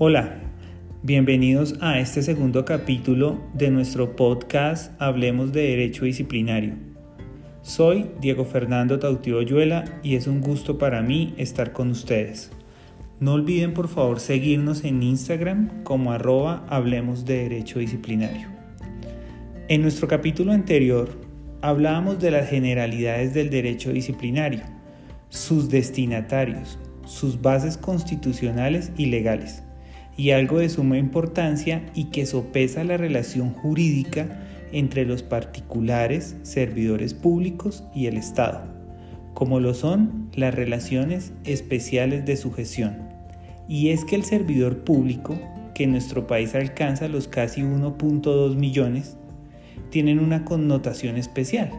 Hola, bienvenidos a este segundo capítulo de nuestro podcast Hablemos de Derecho Disciplinario. Soy Diego Fernando Tautio Oyuela y es un gusto para mí estar con ustedes. No olviden por favor seguirnos en Instagram como arroba Hablemos de Derecho Disciplinario. En nuestro capítulo anterior hablábamos de las generalidades del derecho disciplinario, sus destinatarios, sus bases constitucionales y legales y algo de suma importancia y que sopesa la relación jurídica entre los particulares, servidores públicos y el Estado, como lo son las relaciones especiales de sujeción. Y es que el servidor público, que en nuestro país alcanza los casi 1.2 millones, tienen una connotación especial,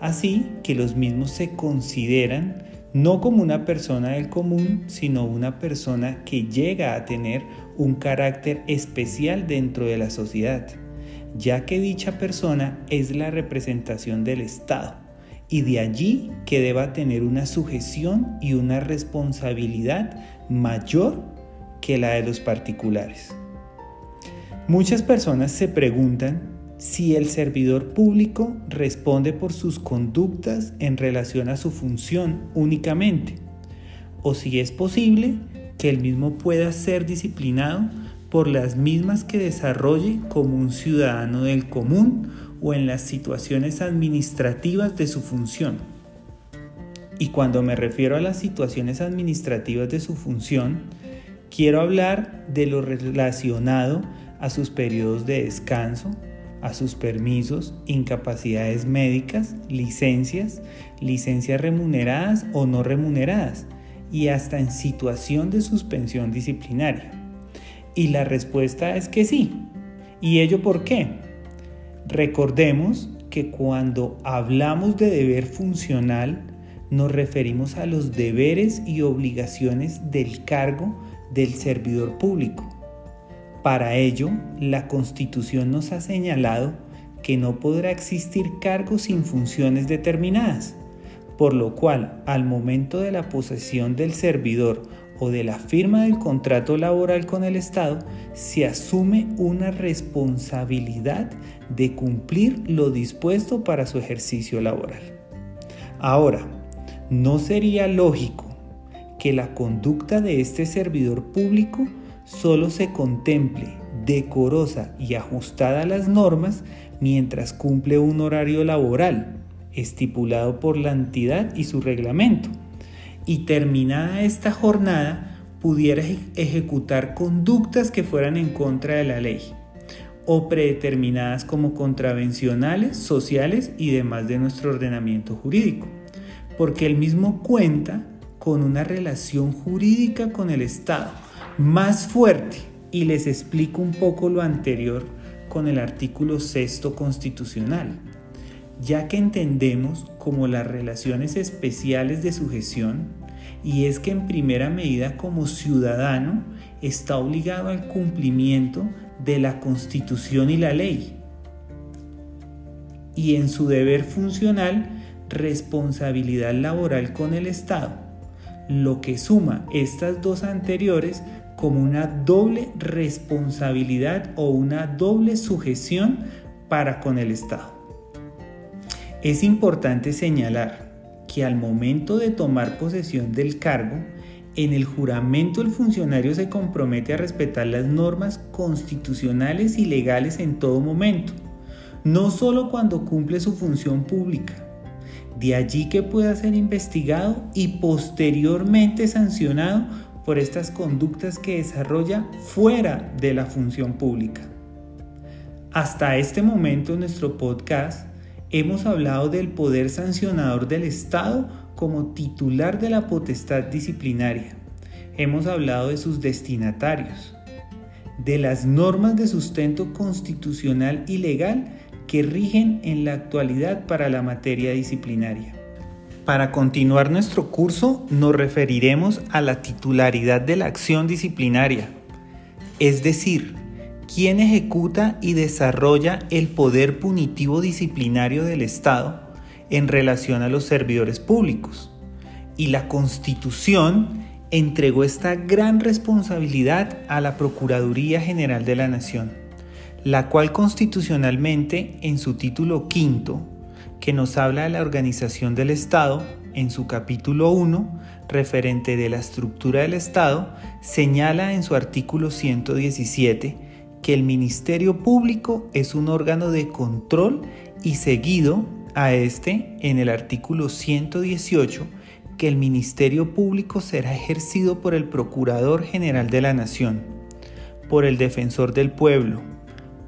así que los mismos se consideran no como una persona del común, sino una persona que llega a tener un carácter especial dentro de la sociedad, ya que dicha persona es la representación del Estado y de allí que deba tener una sujeción y una responsabilidad mayor que la de los particulares. Muchas personas se preguntan si el servidor público responde por sus conductas en relación a su función únicamente, o si es posible que el mismo pueda ser disciplinado por las mismas que desarrolle como un ciudadano del común o en las situaciones administrativas de su función. Y cuando me refiero a las situaciones administrativas de su función, quiero hablar de lo relacionado a sus periodos de descanso, a sus permisos, incapacidades médicas, licencias, licencias remuneradas o no remuneradas y hasta en situación de suspensión disciplinaria. Y la respuesta es que sí. ¿Y ello por qué? Recordemos que cuando hablamos de deber funcional nos referimos a los deberes y obligaciones del cargo del servidor público para ello, la Constitución nos ha señalado que no podrá existir cargo sin funciones determinadas, por lo cual al momento de la posesión del servidor o de la firma del contrato laboral con el Estado, se asume una responsabilidad de cumplir lo dispuesto para su ejercicio laboral. Ahora, ¿no sería lógico que la conducta de este servidor público solo se contemple decorosa y ajustada a las normas mientras cumple un horario laboral estipulado por la entidad y su reglamento. Y terminada esta jornada, pudiera ejecutar conductas que fueran en contra de la ley o predeterminadas como contravencionales, sociales y demás de nuestro ordenamiento jurídico, porque el mismo cuenta con una relación jurídica con el Estado más fuerte. Y les explico un poco lo anterior con el artículo sexto constitucional, ya que entendemos como las relaciones especiales de sujeción y es que en primera medida como ciudadano está obligado al cumplimiento de la constitución y la ley y en su deber funcional responsabilidad laboral con el Estado, lo que suma estas dos anteriores como una doble responsabilidad o una doble sujeción para con el Estado. Es importante señalar que al momento de tomar posesión del cargo, en el juramento el funcionario se compromete a respetar las normas constitucionales y legales en todo momento, no solo cuando cumple su función pública. De allí que pueda ser investigado y posteriormente sancionado por estas conductas que desarrolla fuera de la función pública. Hasta este momento en nuestro podcast hemos hablado del poder sancionador del Estado como titular de la potestad disciplinaria. Hemos hablado de sus destinatarios, de las normas de sustento constitucional y legal que rigen en la actualidad para la materia disciplinaria. Para continuar nuestro curso nos referiremos a la titularidad de la acción disciplinaria, es decir, quién ejecuta y desarrolla el poder punitivo disciplinario del Estado en relación a los servidores públicos. Y la Constitución entregó esta gran responsabilidad a la Procuraduría General de la Nación, la cual constitucionalmente en su título quinto, que nos habla de la organización del Estado, en su capítulo 1, referente de la estructura del Estado, señala en su artículo 117 que el Ministerio Público es un órgano de control y seguido a este en el artículo 118 que el Ministerio Público será ejercido por el Procurador General de la Nación, por el Defensor del Pueblo,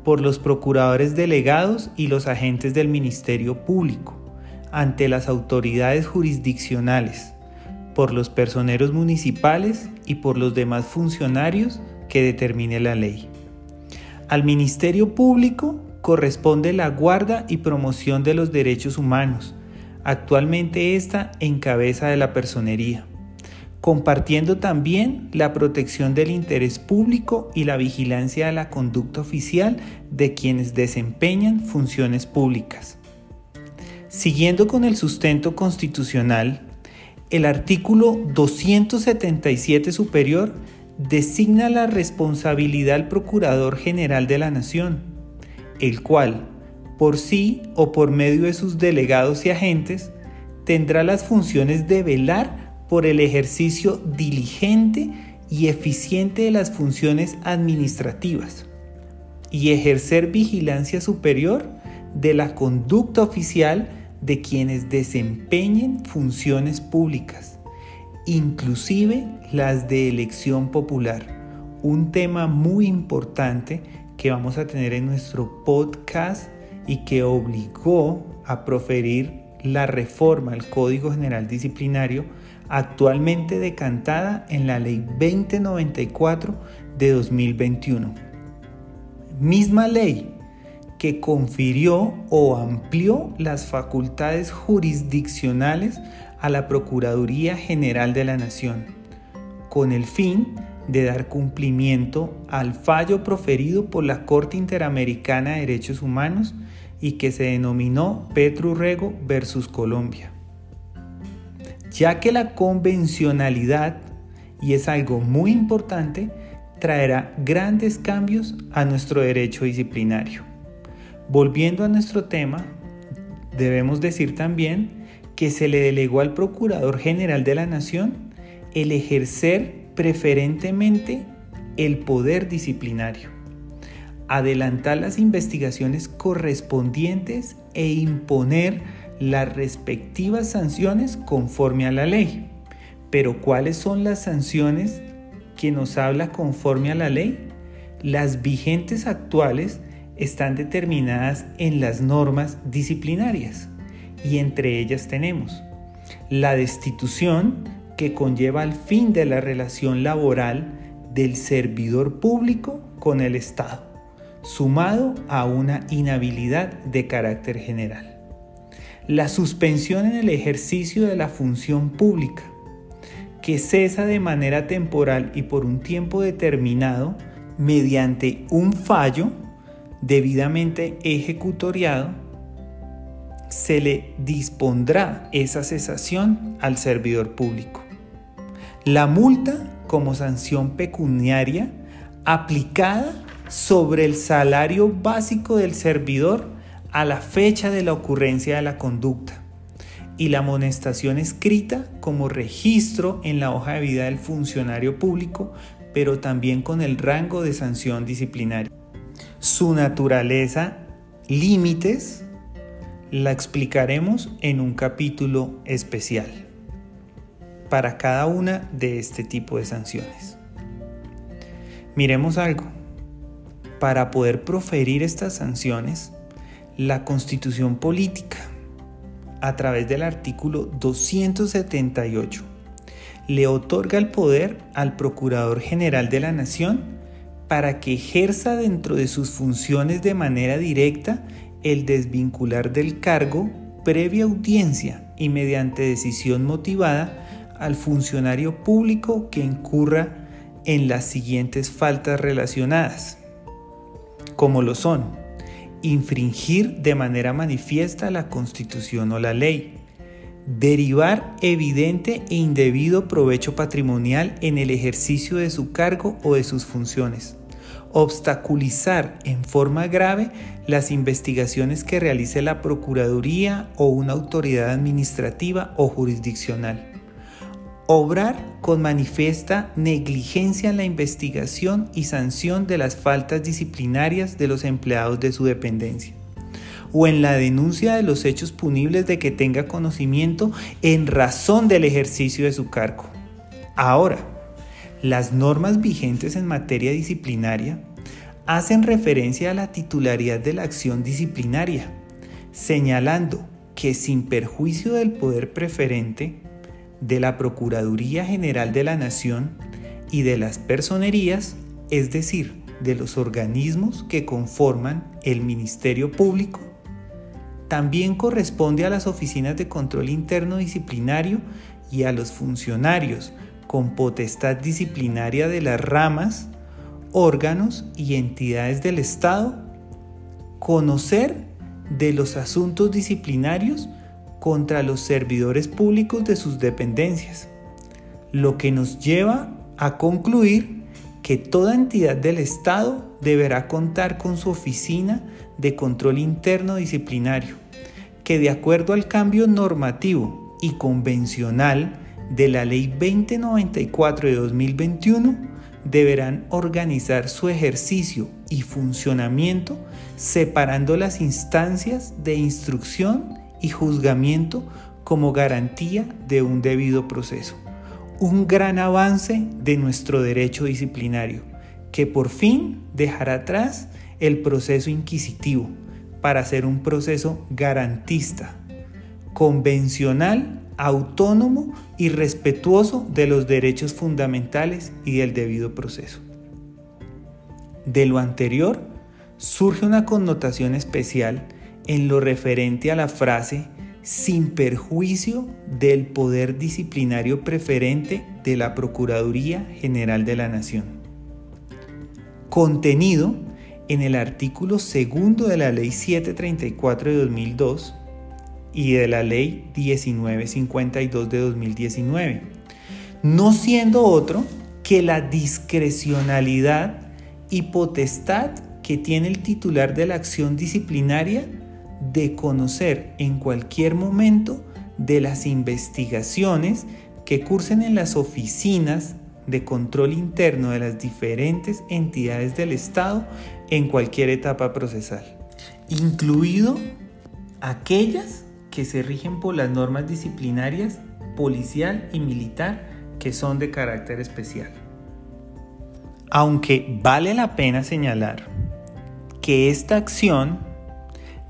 por los procuradores delegados y los agentes del Ministerio Público, ante las autoridades jurisdiccionales, por los personeros municipales y por los demás funcionarios que determine la ley. Al Ministerio Público corresponde la guarda y promoción de los derechos humanos, actualmente esta en cabeza de la personería, compartiendo también la protección del interés público y la vigilancia de la conducta oficial de quienes desempeñan funciones públicas. Siguiendo con el sustento constitucional, el artículo 277 superior designa la responsabilidad al Procurador General de la Nación, el cual, por sí o por medio de sus delegados y agentes, tendrá las funciones de velar por el ejercicio diligente y eficiente de las funciones administrativas y ejercer vigilancia superior de la conducta oficial de quienes desempeñen funciones públicas, inclusive las de elección popular, un tema muy importante que vamos a tener en nuestro podcast y que obligó a proferir la reforma al Código General Disciplinario actualmente decantada en la Ley 2094 de 2021. Misma ley que confirió o amplió las facultades jurisdiccionales a la Procuraduría General de la Nación, con el fin de dar cumplimiento al fallo proferido por la Corte Interamericana de Derechos Humanos y que se denominó Petrurrego versus Colombia. Ya que la convencionalidad, y es algo muy importante, traerá grandes cambios a nuestro derecho disciplinario. Volviendo a nuestro tema, debemos decir también que se le delegó al Procurador General de la Nación el ejercer preferentemente el poder disciplinario, adelantar las investigaciones correspondientes e imponer las respectivas sanciones conforme a la ley. Pero ¿cuáles son las sanciones que nos habla conforme a la ley? Las vigentes actuales están determinadas en las normas disciplinarias y entre ellas tenemos la destitución que conlleva el fin de la relación laboral del servidor público con el Estado, sumado a una inhabilidad de carácter general. La suspensión en el ejercicio de la función pública, que cesa de manera temporal y por un tiempo determinado mediante un fallo debidamente ejecutoriado, se le dispondrá esa cesación al servidor público. La multa como sanción pecuniaria aplicada sobre el salario básico del servidor a la fecha de la ocurrencia de la conducta y la amonestación escrita como registro en la hoja de vida del funcionario público, pero también con el rango de sanción disciplinaria su naturaleza, límites, la explicaremos en un capítulo especial para cada una de este tipo de sanciones. Miremos algo. Para poder proferir estas sanciones, la constitución política, a través del artículo 278, le otorga el poder al Procurador General de la Nación para que ejerza dentro de sus funciones de manera directa el desvincular del cargo previa audiencia y mediante decisión motivada al funcionario público que incurra en las siguientes faltas relacionadas, como lo son infringir de manera manifiesta la Constitución o la ley, derivar evidente e indebido provecho patrimonial en el ejercicio de su cargo o de sus funciones, obstaculizar en forma grave las investigaciones que realice la Procuraduría o una autoridad administrativa o jurisdiccional. Obrar con manifiesta negligencia en la investigación y sanción de las faltas disciplinarias de los empleados de su dependencia o en la denuncia de los hechos punibles de que tenga conocimiento en razón del ejercicio de su cargo. Ahora, las normas vigentes en materia disciplinaria hacen referencia a la titularidad de la acción disciplinaria, señalando que sin perjuicio del poder preferente de la Procuraduría General de la Nación y de las personerías, es decir, de los organismos que conforman el Ministerio Público, también corresponde a las oficinas de control interno disciplinario y a los funcionarios con potestad disciplinaria de las ramas, órganos y entidades del Estado conocer de los asuntos disciplinarios contra los servidores públicos de sus dependencias, lo que nos lleva a concluir que toda entidad del Estado deberá contar con su oficina de control interno disciplinario que de acuerdo al cambio normativo y convencional de la Ley 2094 de 2021, deberán organizar su ejercicio y funcionamiento separando las instancias de instrucción y juzgamiento como garantía de un debido proceso. Un gran avance de nuestro derecho disciplinario, que por fin dejará atrás el proceso inquisitivo, para hacer un proceso garantista, convencional, autónomo y respetuoso de los derechos fundamentales y del debido proceso. De lo anterior, surge una connotación especial en lo referente a la frase sin perjuicio del poder disciplinario preferente de la Procuraduría General de la Nación. Contenido en el artículo segundo de la Ley 734 de 2002 y de la Ley 1952 de 2019, no siendo otro que la discrecionalidad y potestad que tiene el titular de la acción disciplinaria de conocer en cualquier momento de las investigaciones que cursen en las oficinas de control interno de las diferentes entidades del Estado en cualquier etapa procesal, incluido aquellas que se rigen por las normas disciplinarias policial y militar que son de carácter especial. Aunque vale la pena señalar que esta acción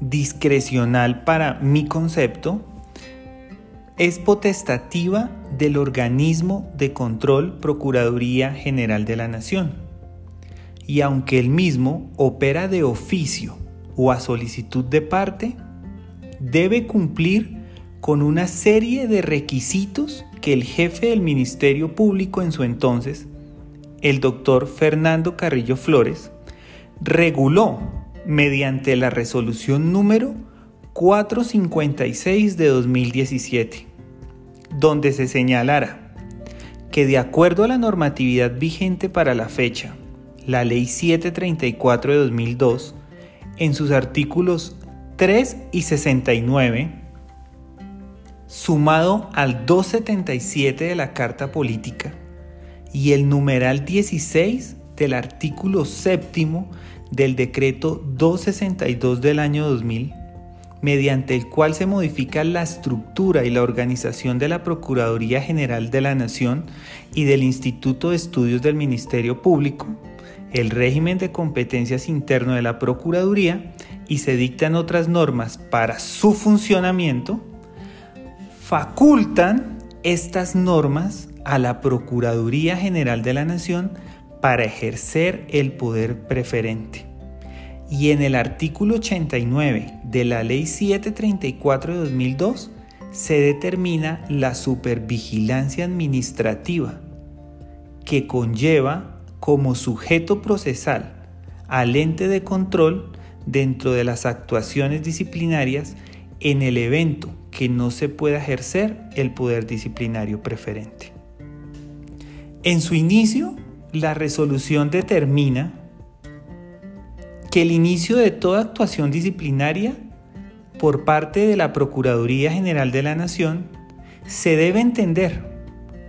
discrecional para mi concepto es potestativa del organismo de control Procuraduría General de la Nación. Y aunque el mismo opera de oficio o a solicitud de parte, debe cumplir con una serie de requisitos que el jefe del Ministerio Público en su entonces, el doctor Fernando Carrillo Flores, reguló mediante la resolución número 456 de 2017, donde se señalara que de acuerdo a la normatividad vigente para la fecha, la Ley 734 de 2002, en sus artículos 3 y 69, sumado al 277 de la Carta Política y el numeral 16 del artículo séptimo del decreto 262 del año 2000, mediante el cual se modifica la estructura y la organización de la Procuraduría General de la Nación y del Instituto de Estudios del Ministerio Público, el régimen de competencias interno de la Procuraduría y se dictan otras normas para su funcionamiento, facultan estas normas a la Procuraduría General de la Nación para ejercer el poder preferente y en el artículo 89 de la Ley 734 de 2002 se determina la supervigilancia administrativa que conlleva como sujeto procesal al ente de control dentro de las actuaciones disciplinarias en el evento que no se pueda ejercer el poder disciplinario preferente. En su inicio, la resolución determina que el inicio de toda actuación disciplinaria por parte de la Procuraduría General de la Nación se debe entender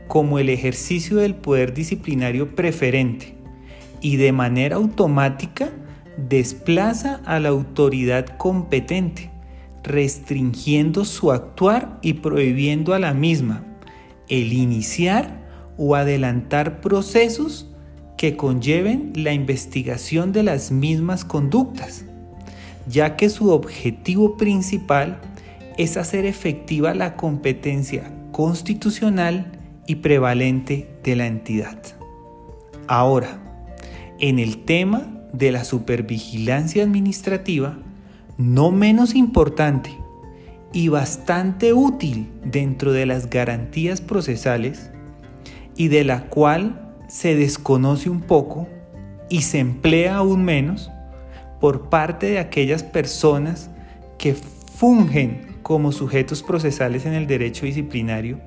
como el ejercicio del poder disciplinario preferente y de manera automática desplaza a la autoridad competente, restringiendo su actuar y prohibiendo a la misma el iniciar o adelantar procesos que conlleven la investigación de las mismas conductas, ya que su objetivo principal es hacer efectiva la competencia constitucional y prevalente de la entidad. Ahora, en el tema de la supervigilancia administrativa, no menos importante y bastante útil dentro de las garantías procesales y de la cual se desconoce un poco y se emplea aún menos por parte de aquellas personas que fungen como sujetos procesales en el derecho disciplinario,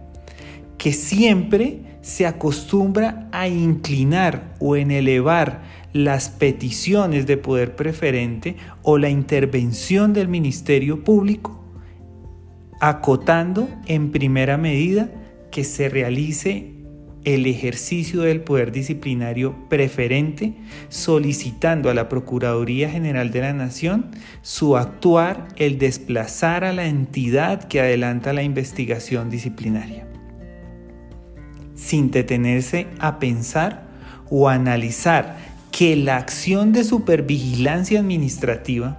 que siempre se acostumbra a inclinar o en elevar las peticiones de poder preferente o la intervención del Ministerio Público, acotando en primera medida que se realice el ejercicio del poder disciplinario preferente, solicitando a la Procuraduría General de la Nación su actuar, el desplazar a la entidad que adelanta la investigación disciplinaria, sin detenerse a pensar o analizar que la acción de supervigilancia administrativa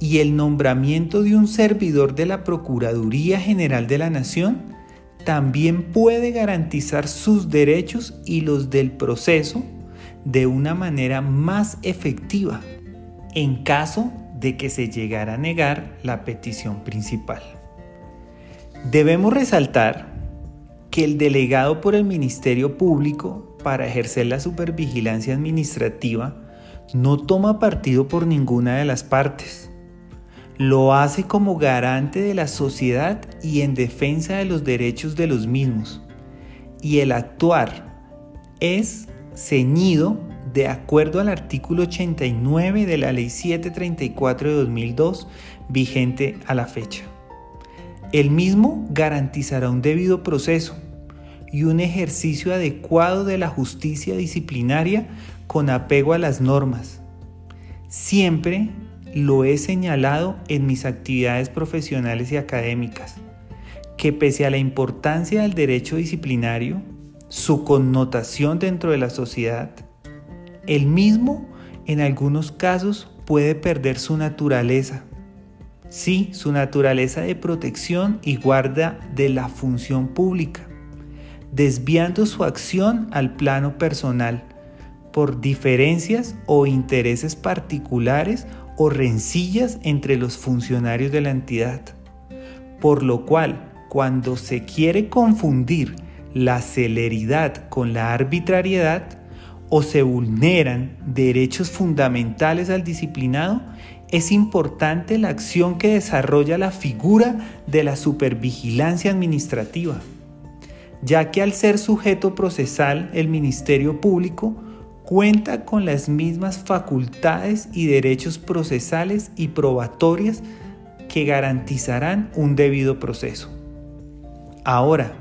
y el nombramiento de un servidor de la Procuraduría General de la Nación también puede garantizar sus derechos y los del proceso de una manera más efectiva en caso de que se llegara a negar la petición principal. Debemos resaltar que el delegado por el Ministerio Público para ejercer la supervigilancia administrativa no toma partido por ninguna de las partes lo hace como garante de la sociedad y en defensa de los derechos de los mismos. Y el actuar es ceñido de acuerdo al artículo 89 de la Ley 734 de 2002 vigente a la fecha. El mismo garantizará un debido proceso y un ejercicio adecuado de la justicia disciplinaria con apego a las normas, siempre lo he señalado en mis actividades profesionales y académicas, que pese a la importancia del derecho disciplinario, su connotación dentro de la sociedad, el mismo en algunos casos puede perder su naturaleza. Sí, su naturaleza de protección y guarda de la función pública, desviando su acción al plano personal por diferencias o intereses particulares o rencillas entre los funcionarios de la entidad. Por lo cual, cuando se quiere confundir la celeridad con la arbitrariedad o se vulneran derechos fundamentales al disciplinado, es importante la acción que desarrolla la figura de la supervigilancia administrativa, ya que al ser sujeto procesal el Ministerio Público cuenta con las mismas facultades y derechos procesales y probatorias que garantizarán un debido proceso. Ahora,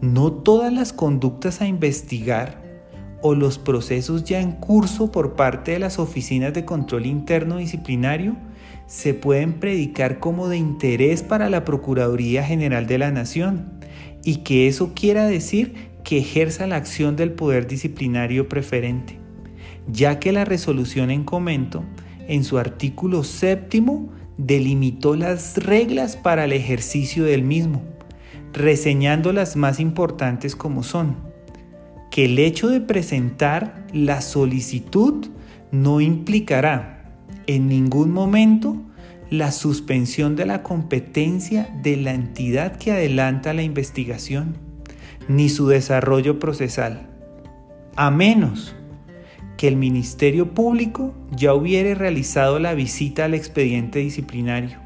no todas las conductas a investigar o los procesos ya en curso por parte de las oficinas de control interno disciplinario se pueden predicar como de interés para la Procuraduría General de la Nación y que eso quiera decir que ejerza la acción del poder disciplinario preferente, ya que la resolución en comento, en su artículo séptimo, delimitó las reglas para el ejercicio del mismo, reseñando las más importantes como son, que el hecho de presentar la solicitud no implicará en ningún momento la suspensión de la competencia de la entidad que adelanta la investigación ni su desarrollo procesal, a menos que el Ministerio Público ya hubiere realizado la visita al expediente disciplinario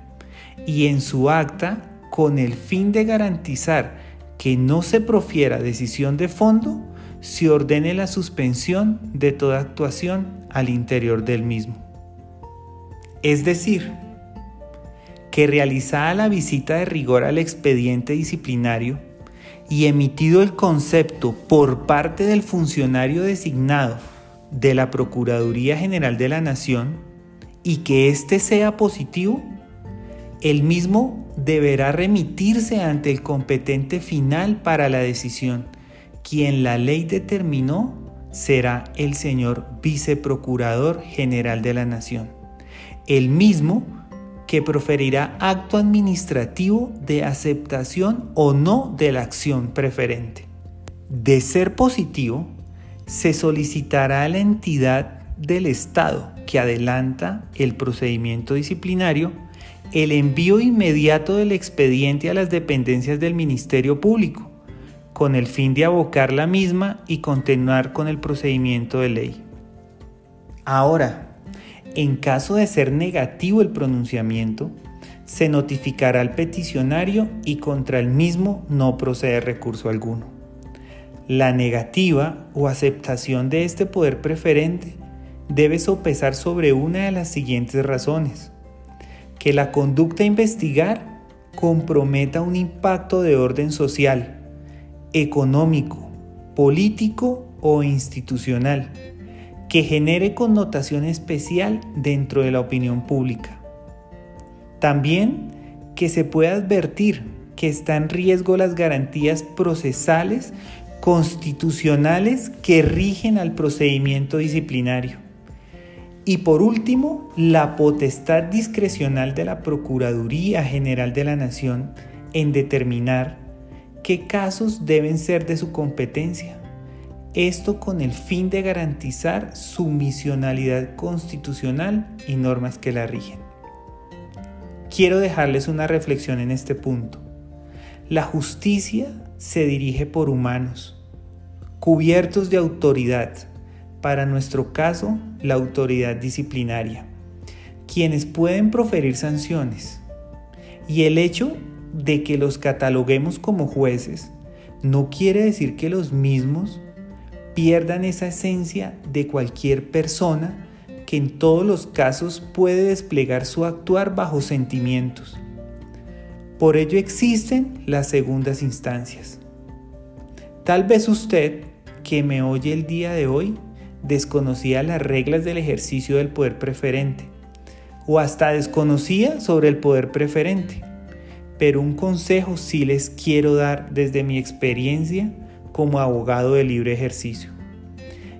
y en su acta con el fin de garantizar que no se profiera decisión de fondo, se ordene la suspensión de toda actuación al interior del mismo. Es decir, que realizada la visita de rigor al expediente disciplinario y emitido el concepto por parte del funcionario designado de la Procuraduría General de la Nación y que éste sea positivo, el mismo deberá remitirse ante el competente final para la decisión, quien la ley determinó será el señor Viceprocurador General de la Nación, el mismo que proferirá acto administrativo de aceptación o no de la acción preferente. De ser positivo, se solicitará a la entidad del Estado que adelanta el procedimiento disciplinario el envío inmediato del expediente a las dependencias del Ministerio Público, con el fin de abocar la misma y continuar con el procedimiento de ley. Ahora, en caso de ser negativo el pronunciamiento, se notificará al peticionario y contra el mismo no procede recurso alguno. La negativa o aceptación de este poder preferente debe sopesar sobre una de las siguientes razones que la conducta a investigar comprometa un impacto de orden social, económico, político o institucional, que genere connotación especial dentro de la opinión pública. También que se pueda advertir que está en riesgo las garantías procesales constitucionales que rigen al procedimiento disciplinario y por último, la potestad discrecional de la Procuraduría General de la Nación en determinar qué casos deben ser de su competencia. Esto con el fin de garantizar su misionalidad constitucional y normas que la rigen. Quiero dejarles una reflexión en este punto. La justicia se dirige por humanos, cubiertos de autoridad, para nuestro caso, la autoridad disciplinaria, quienes pueden proferir sanciones. Y el hecho de que los cataloguemos como jueces no quiere decir que los mismos pierdan esa esencia de cualquier persona que en todos los casos puede desplegar su actuar bajo sentimientos. Por ello existen las segundas instancias. Tal vez usted que me oye el día de hoy desconocía las reglas del ejercicio del poder preferente o hasta desconocía sobre el poder preferente. Pero un consejo sí les quiero dar desde mi experiencia como abogado de libre ejercicio.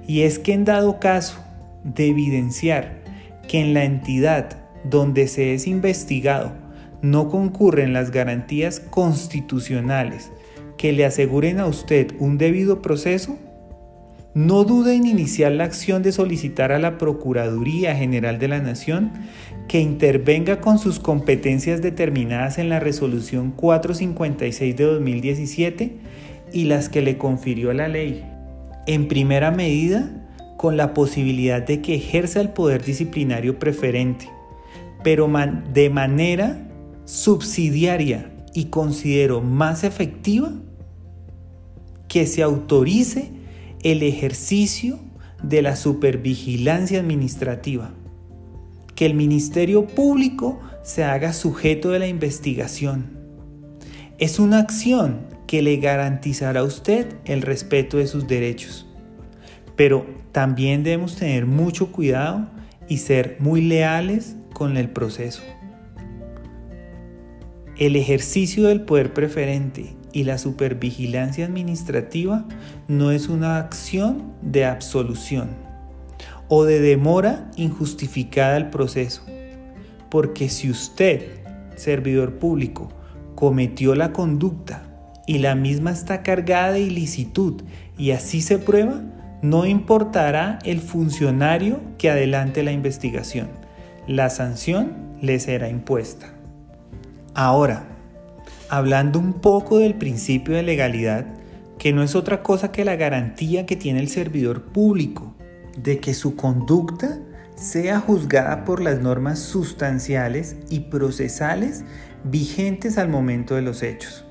Y es que en dado caso de evidenciar que en la entidad donde se es investigado no concurren las garantías constitucionales que le aseguren a usted un debido proceso, no dude en iniciar la acción de solicitar a la Procuraduría General de la Nación que intervenga con sus competencias determinadas en la Resolución 456 de 2017 y las que le confirió la ley. En primera medida, con la posibilidad de que ejerza el poder disciplinario preferente, pero de manera subsidiaria y considero más efectiva que se autorice el ejercicio de la supervigilancia administrativa, que el Ministerio Público se haga sujeto de la investigación. Es una acción que le garantizará a usted el respeto de sus derechos. Pero también debemos tener mucho cuidado y ser muy leales con el proceso. El ejercicio del poder preferente y la supervigilancia administrativa no es una acción de absolución o de demora injustificada al proceso. Porque si usted, servidor público, cometió la conducta y la misma está cargada de ilicitud y así se prueba, no importará el funcionario que adelante la investigación. La sanción le será impuesta. Ahora, hablando un poco del principio de legalidad, que no es otra cosa que la garantía que tiene el servidor público de que su conducta sea juzgada por las normas sustanciales y procesales vigentes al momento de los hechos.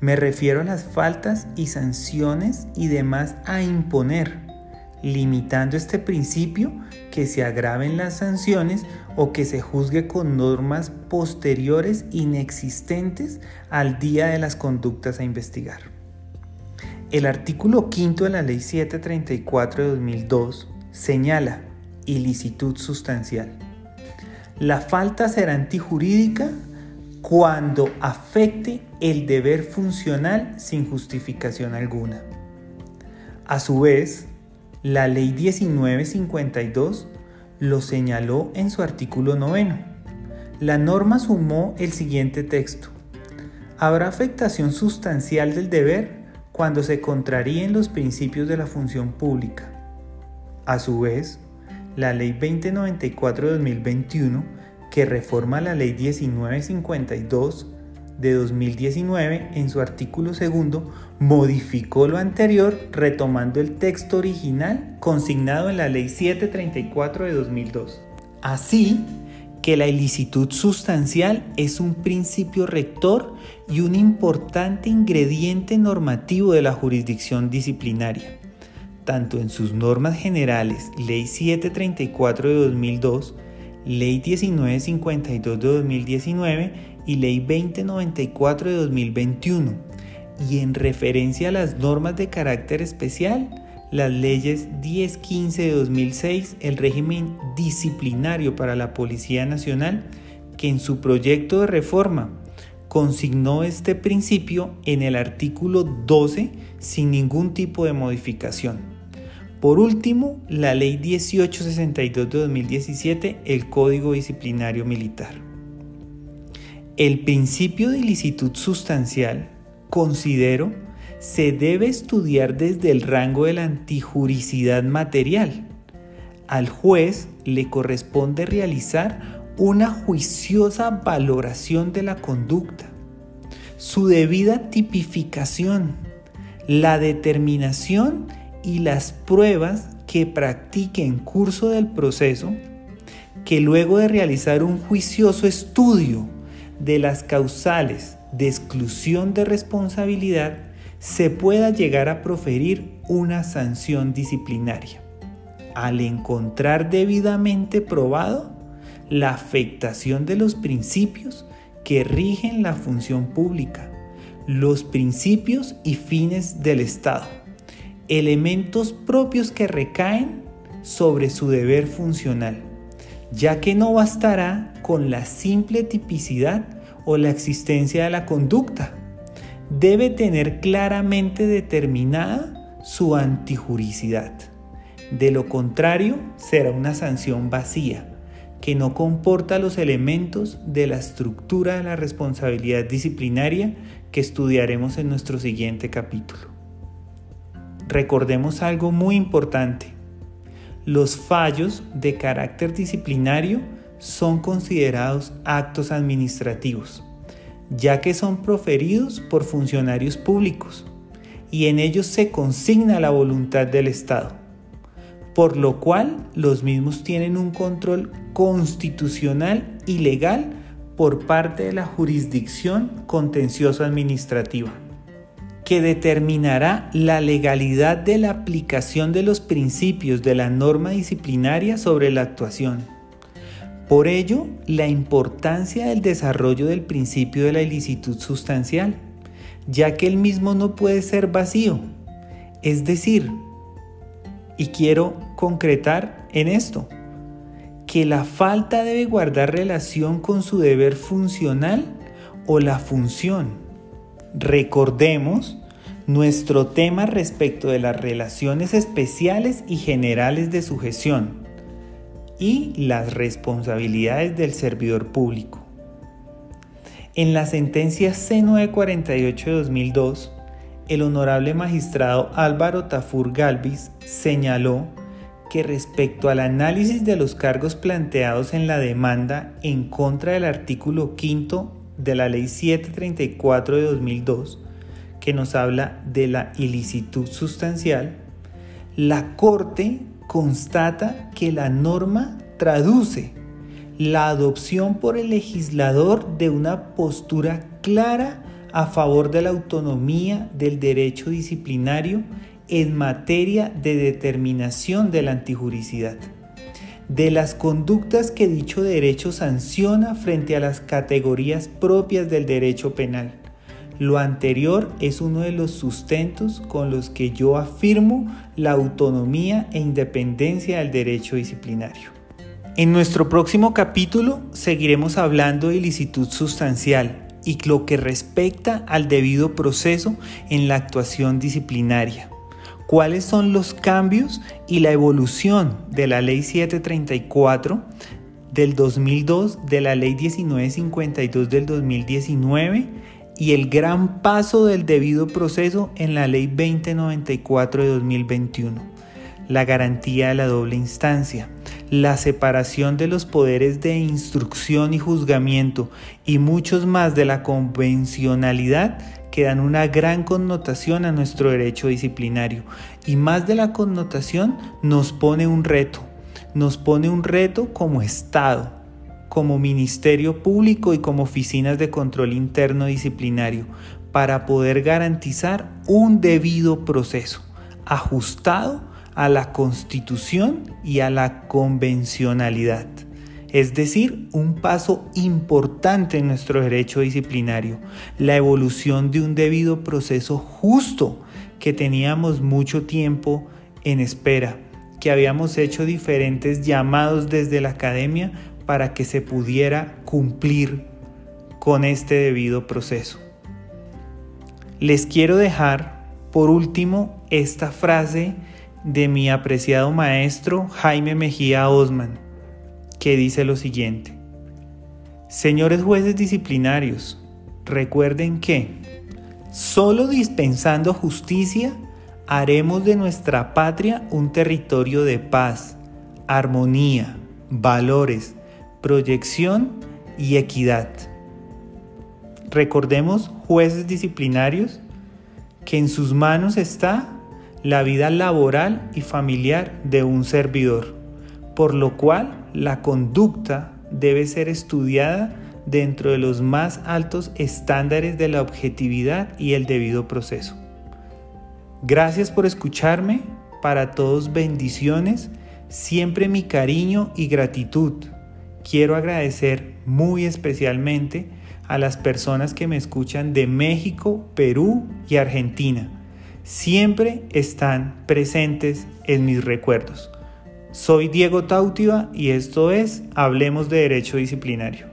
Me refiero a las faltas y sanciones y demás a imponer, limitando este principio que se agraven las sanciones o que se juzgue con normas posteriores inexistentes al día de las conductas a investigar. El artículo 5 de la Ley 734 de 2002 señala ilicitud sustancial. La falta será antijurídica cuando afecte el deber funcional sin justificación alguna. A su vez, la Ley 1952 lo señaló en su artículo noveno. La norma sumó el siguiente texto. Habrá afectación sustancial del deber cuando se contraríen los principios de la función pública. A su vez, la Ley 2094 de 2021, que reforma la Ley 1952 de 2019 en su artículo segundo, modificó lo anterior retomando el texto original consignado en la Ley 734 de 2002. Así que la ilicitud sustancial es un principio rector y un importante ingrediente normativo de la jurisdicción disciplinaria, tanto en sus normas generales, Ley 734 de 2002, Ley 1952 de 2019 y Ley 2094 de 2021, y en referencia a las normas de carácter especial, las leyes 1015 de 2006, el régimen disciplinario para la Policía Nacional, que en su proyecto de reforma consignó este principio en el artículo 12 sin ningún tipo de modificación. Por último, la Ley 1862 de 2017, el Código Disciplinario Militar. El principio de ilicitud sustancial, considero, se debe estudiar desde el rango de la antijuricidad material. Al juez le corresponde realizar una juiciosa valoración de la conducta, su debida tipificación, la determinación y las pruebas que practique en curso del proceso, que luego de realizar un juicioso estudio de las causales de exclusión de responsabilidad se pueda llegar a proferir una sanción disciplinaria. Al encontrar debidamente probado la afectación de los principios que rigen la función pública, los principios y fines del Estado, elementos propios que recaen sobre su deber funcional ya que no bastará con la simple tipicidad o la existencia de la conducta. Debe tener claramente determinada su antijuricidad. De lo contrario, será una sanción vacía, que no comporta los elementos de la estructura de la responsabilidad disciplinaria que estudiaremos en nuestro siguiente capítulo. Recordemos algo muy importante. Los fallos de carácter disciplinario son considerados actos administrativos, ya que son proferidos por funcionarios públicos y en ellos se consigna la voluntad del Estado, por lo cual los mismos tienen un control constitucional y legal por parte de la jurisdicción contencioso administrativa que determinará la legalidad de la aplicación de los principios de la norma disciplinaria sobre la actuación. Por ello, la importancia del desarrollo del principio de la ilicitud sustancial, ya que el mismo no puede ser vacío. Es decir, y quiero concretar en esto, que la falta debe guardar relación con su deber funcional o la función Recordemos nuestro tema respecto de las relaciones especiales y generales de sujeción y las responsabilidades del servidor público. En la sentencia C948 de 2002, el honorable magistrado Álvaro Tafur Galvis señaló que respecto al análisis de los cargos planteados en la demanda en contra del artículo 5 de la Ley 734 de 2002, que nos habla de la ilicitud sustancial, la Corte constata que la norma traduce la adopción por el legislador de una postura clara a favor de la autonomía del derecho disciplinario en materia de determinación de la antijuricidad, de las conductas que dicho derecho sanciona frente a las categorías propias del derecho penal. Lo anterior es uno de los sustentos con los que yo afirmo la autonomía e independencia del derecho disciplinario. En nuestro próximo capítulo seguiremos hablando de ilicitud sustancial y lo que respecta al debido proceso en la actuación disciplinaria. ¿Cuáles son los cambios y la evolución de la Ley 734 del 2002, de la Ley 1952 del 2019 y el gran paso del debido proceso en la Ley 2094 de 2021? La garantía de la doble instancia la separación de los poderes de instrucción y juzgamiento y muchos más de la convencionalidad que dan una gran connotación a nuestro derecho disciplinario. Y más de la connotación nos pone un reto, nos pone un reto como Estado, como Ministerio Público y como oficinas de control interno disciplinario, para poder garantizar un debido proceso ajustado a la constitución y a la convencionalidad. Es decir, un paso importante en nuestro derecho disciplinario, la evolución de un debido proceso justo que teníamos mucho tiempo en espera, que habíamos hecho diferentes llamados desde la academia para que se pudiera cumplir con este debido proceso. Les quiero dejar por último esta frase de mi apreciado maestro Jaime Mejía Osman, que dice lo siguiente. Señores jueces disciplinarios, recuerden que solo dispensando justicia haremos de nuestra patria un territorio de paz, armonía, valores, proyección y equidad. Recordemos, jueces disciplinarios, que en sus manos está la vida laboral y familiar de un servidor, por lo cual la conducta debe ser estudiada dentro de los más altos estándares de la objetividad y el debido proceso. Gracias por escucharme, para todos bendiciones, siempre mi cariño y gratitud. Quiero agradecer muy especialmente a las personas que me escuchan de México, Perú y Argentina siempre están presentes en mis recuerdos. Soy Diego Tautiva y esto es Hablemos de Derecho Disciplinario.